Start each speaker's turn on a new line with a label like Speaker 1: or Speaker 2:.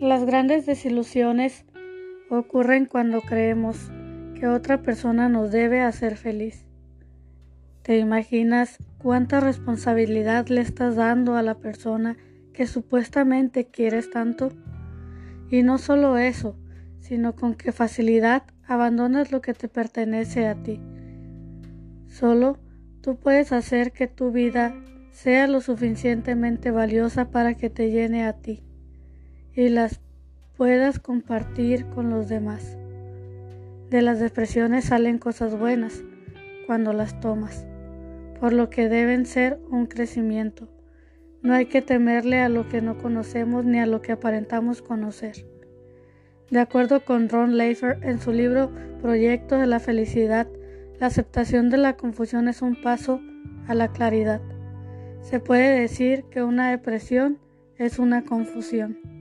Speaker 1: Las grandes desilusiones ocurren cuando creemos que otra persona nos debe hacer feliz. ¿Te imaginas cuánta responsabilidad le estás dando a la persona que supuestamente quieres tanto? Y no solo eso, sino con qué facilidad abandonas lo que te pertenece a ti. Solo tú puedes hacer que tu vida sea lo suficientemente valiosa para que te llene a ti y las puedas compartir con los demás. De las depresiones salen cosas buenas cuando las tomas, por lo que deben ser un crecimiento. No hay que temerle a lo que no conocemos ni a lo que aparentamos conocer. De acuerdo con Ron Leifer en su libro Proyecto de la Felicidad, la aceptación de la confusión es un paso a la claridad. Se puede decir que una depresión es una confusión.